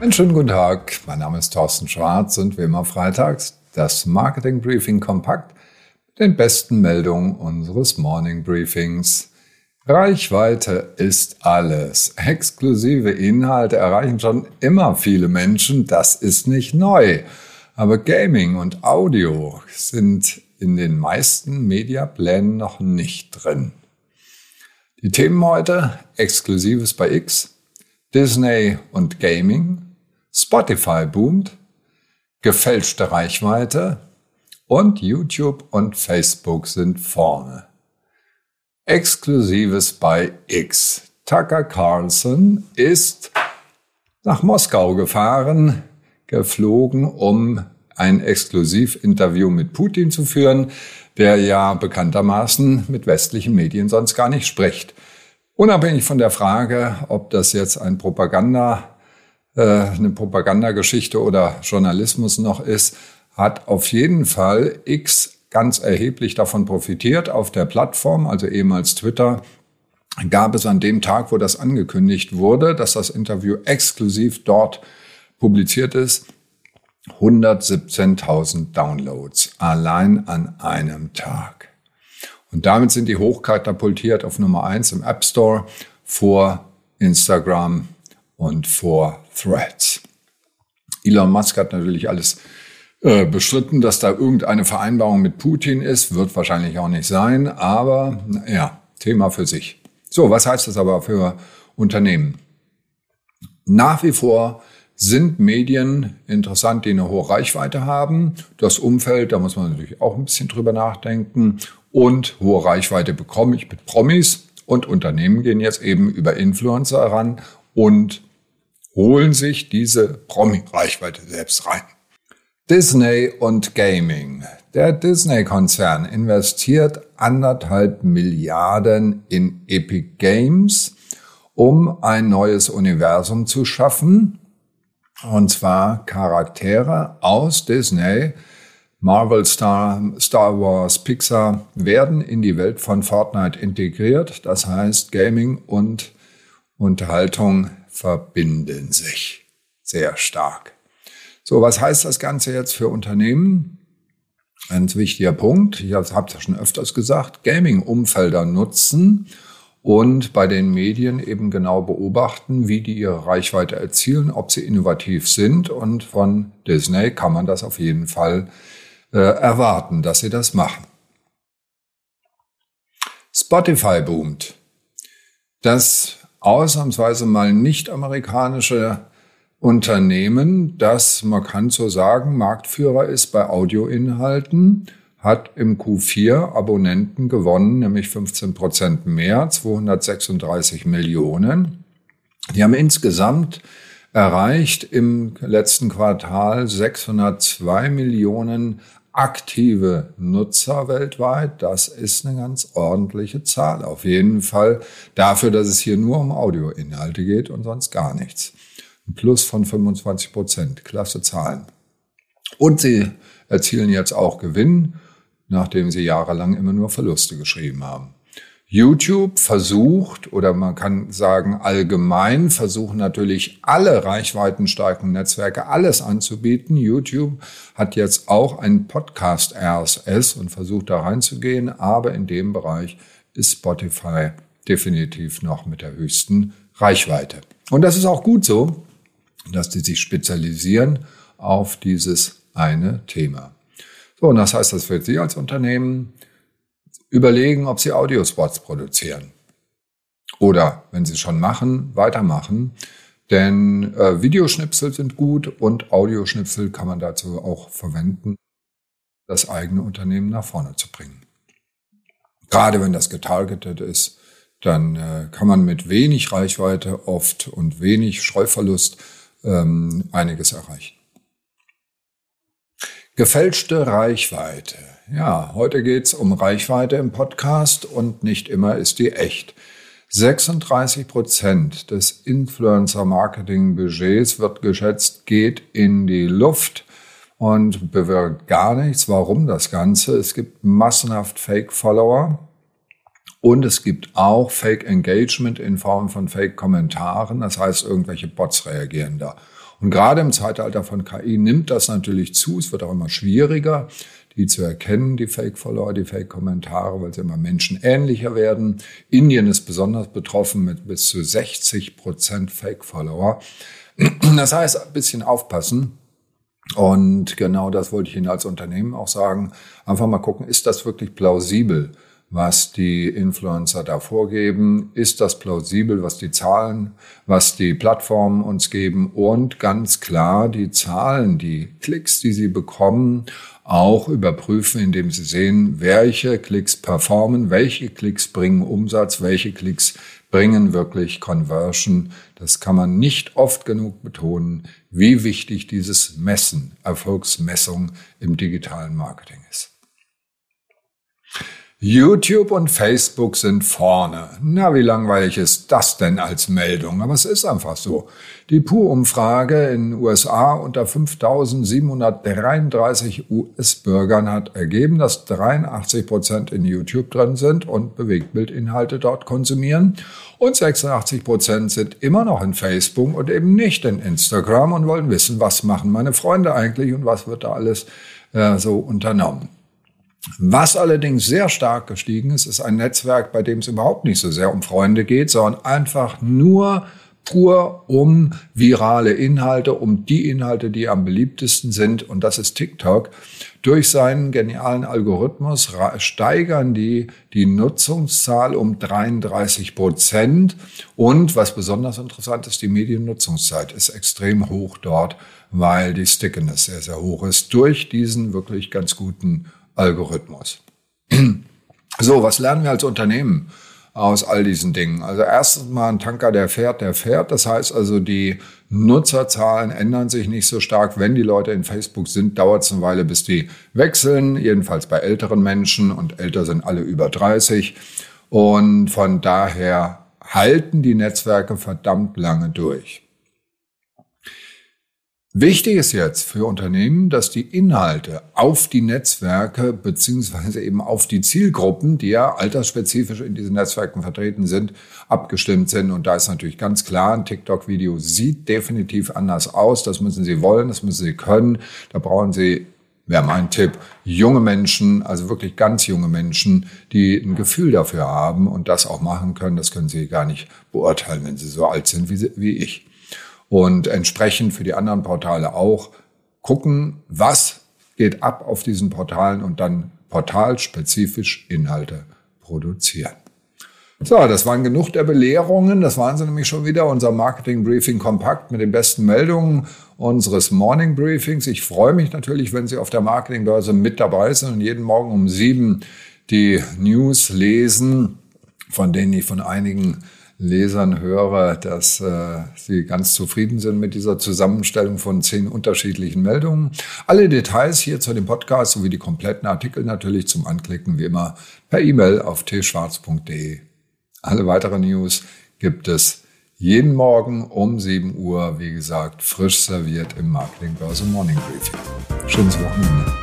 Einen schönen guten Tag. Mein Name ist Thorsten Schwarz und wie immer freitags das Marketing Briefing kompakt mit den besten Meldungen unseres Morning Briefings. Reichweite ist alles. Exklusive Inhalte erreichen schon immer viele Menschen. Das ist nicht neu. Aber Gaming und Audio sind in den meisten Mediaplänen noch nicht drin. Die Themen heute, Exklusives bei X, Disney und Gaming, Spotify boomt, gefälschte Reichweite und YouTube und Facebook sind vorne. Exklusives bei X. Tucker Carlson ist nach Moskau gefahren, geflogen, um ein Exklusivinterview mit Putin zu führen, der ja bekanntermaßen mit westlichen Medien sonst gar nicht spricht. Unabhängig von der Frage, ob das jetzt ein Propaganda äh, eine Propagandageschichte oder Journalismus noch ist, hat auf jeden Fall X ganz erheblich davon profitiert. Auf der Plattform, also ehemals Twitter, gab es an dem Tag, wo das angekündigt wurde, dass das Interview exklusiv dort publiziert ist, 117.000 Downloads allein an einem Tag. Und damit sind die hochkatapultiert auf Nummer eins im App Store vor Instagram und vor Threads. Elon Musk hat natürlich alles äh, bestritten, dass da irgendeine Vereinbarung mit Putin ist, wird wahrscheinlich auch nicht sein, aber ja, Thema für sich. So, was heißt das aber für Unternehmen? Nach wie vor sind Medien interessant, die eine hohe Reichweite haben. Das Umfeld, da muss man natürlich auch ein bisschen drüber nachdenken. Und hohe Reichweite bekomme ich mit Promis. Und Unternehmen gehen jetzt eben über Influencer ran und holen sich diese Promi-Reichweite selbst rein. Disney und Gaming. Der Disney-Konzern investiert anderthalb Milliarden in Epic Games, um ein neues Universum zu schaffen. Und zwar Charaktere aus Disney, Marvel, Star, Star Wars, Pixar werden in die Welt von Fortnite integriert. Das heißt, Gaming und Unterhaltung verbinden sich sehr stark. So, was heißt das Ganze jetzt für Unternehmen? Ein wichtiger Punkt, ich habe es schon öfters gesagt, Gaming-Umfelder nutzen und bei den Medien eben genau beobachten, wie die ihre Reichweite erzielen, ob sie innovativ sind. Und von Disney kann man das auf jeden Fall äh, erwarten, dass sie das machen. Spotify boomt. Das ausnahmsweise mal nicht amerikanische Unternehmen, das, man kann so sagen, Marktführer ist bei Audioinhalten, hat im Q4 Abonnenten gewonnen, nämlich 15 Prozent mehr, 236 Millionen. Die haben insgesamt erreicht im letzten Quartal 602 Millionen aktive Nutzer weltweit. Das ist eine ganz ordentliche Zahl. Auf jeden Fall dafür, dass es hier nur um Audioinhalte geht und sonst gar nichts. Ein Plus von 25 Prozent. Klasse Zahlen. Und sie erzielen jetzt auch Gewinn, nachdem sie jahrelang immer nur Verluste geschrieben haben. YouTube versucht, oder man kann sagen allgemein, versuchen natürlich alle reichweitenstarken Netzwerke alles anzubieten. YouTube hat jetzt auch einen Podcast RSS und versucht da reinzugehen, aber in dem Bereich ist Spotify definitiv noch mit der höchsten Reichweite. Und das ist auch gut so, dass die sich spezialisieren auf dieses eine Thema. So, und das heißt, dass für Sie als Unternehmen überlegen, ob sie Audiospots produzieren. Oder, wenn sie es schon machen, weitermachen. Denn äh, Videoschnipsel sind gut und Audioschnipsel kann man dazu auch verwenden, das eigene Unternehmen nach vorne zu bringen. Gerade wenn das getargetet ist, dann äh, kann man mit wenig Reichweite oft und wenig Streuverlust ähm, einiges erreichen. Gefälschte Reichweite. Ja, heute geht's um Reichweite im Podcast und nicht immer ist die echt. 36 Prozent des Influencer-Marketing-Budgets wird geschätzt, geht in die Luft und bewirkt gar nichts. Warum das Ganze? Es gibt massenhaft Fake-Follower und es gibt auch Fake-Engagement in Form von Fake-Kommentaren. Das heißt, irgendwelche Bots reagieren da. Und gerade im Zeitalter von KI nimmt das natürlich zu. Es wird auch immer schwieriger, die zu erkennen, die Fake-Follower, die Fake-Kommentare, weil sie immer menschenähnlicher werden. Indien ist besonders betroffen mit bis zu 60 Prozent Fake-Follower. Das heißt, ein bisschen aufpassen. Und genau das wollte ich Ihnen als Unternehmen auch sagen. Einfach mal gucken, ist das wirklich plausibel, was die Influencer da vorgeben? Ist das plausibel, was die Zahlen, was die Plattformen uns geben? Und ganz klar, die Zahlen, die Klicks, die sie bekommen, auch überprüfen, indem sie sehen, welche Klicks performen, welche Klicks bringen Umsatz, welche Klicks bringen wirklich Conversion. Das kann man nicht oft genug betonen, wie wichtig dieses Messen, Erfolgsmessung im digitalen Marketing ist. YouTube und Facebook sind vorne. Na, wie langweilig ist das denn als Meldung? Aber es ist einfach so. Die Pu-Umfrage in USA unter 5.733 US-Bürgern hat ergeben, dass 83 Prozent in YouTube drin sind und Bewegtbildinhalte dort konsumieren. Und 86 Prozent sind immer noch in Facebook und eben nicht in Instagram und wollen wissen, was machen meine Freunde eigentlich und was wird da alles äh, so unternommen. Was allerdings sehr stark gestiegen ist, ist ein Netzwerk, bei dem es überhaupt nicht so sehr um Freunde geht, sondern einfach nur pur um virale Inhalte, um die Inhalte, die am beliebtesten sind. Und das ist TikTok. Durch seinen genialen Algorithmus steigern die die Nutzungszahl um 33 Prozent. Und was besonders interessant ist, die Mediennutzungszeit ist extrem hoch dort, weil die Stickiness sehr, sehr hoch ist durch diesen wirklich ganz guten Algorithmus. So, was lernen wir als Unternehmen aus all diesen Dingen? Also erstens mal ein Tanker, der fährt, der fährt. Das heißt also, die Nutzerzahlen ändern sich nicht so stark. Wenn die Leute in Facebook sind, dauert es eine Weile, bis die wechseln. Jedenfalls bei älteren Menschen und älter sind alle über 30. Und von daher halten die Netzwerke verdammt lange durch. Wichtig ist jetzt für Unternehmen, dass die Inhalte auf die Netzwerke beziehungsweise eben auf die Zielgruppen, die ja altersspezifisch in diesen Netzwerken vertreten sind, abgestimmt sind. Und da ist natürlich ganz klar, ein TikTok-Video sieht definitiv anders aus. Das müssen Sie wollen, das müssen Sie können. Da brauchen Sie wäre mein Tipp, junge Menschen, also wirklich ganz junge Menschen, die ein Gefühl dafür haben und das auch machen können. Das können Sie gar nicht beurteilen, wenn Sie so alt sind wie, wie ich und entsprechend für die anderen Portale auch gucken, was geht ab auf diesen Portalen und dann portalspezifisch Inhalte produzieren. So, das waren genug der Belehrungen. Das waren sie nämlich schon wieder. Unser Marketing Briefing kompakt mit den besten Meldungen unseres Morning Briefings. Ich freue mich natürlich, wenn Sie auf der Marketingbörse mit dabei sind und jeden Morgen um sieben die News lesen, von denen ich von einigen Lesern höre, dass äh, sie ganz zufrieden sind mit dieser Zusammenstellung von zehn unterschiedlichen Meldungen. Alle Details hier zu dem Podcast sowie die kompletten Artikel natürlich zum Anklicken wie immer per E-Mail auf tschwarz.de. Alle weiteren News gibt es jeden Morgen um 7 Uhr, wie gesagt, frisch serviert im Marketing Börse Morning Briefing. Schönes Wochenende.